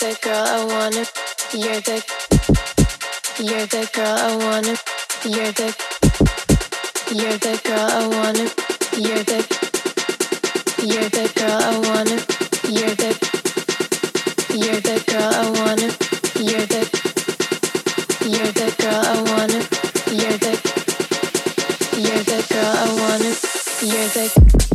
the girl I wanna. You're the. You're the girl I wanna. You're the. You're the girl I wanna. You're the. You're the girl I wanna. You're the. You're the girl I wanna. You're the. You're the girl I wanna. You're the. You're the girl I wanna. You're the.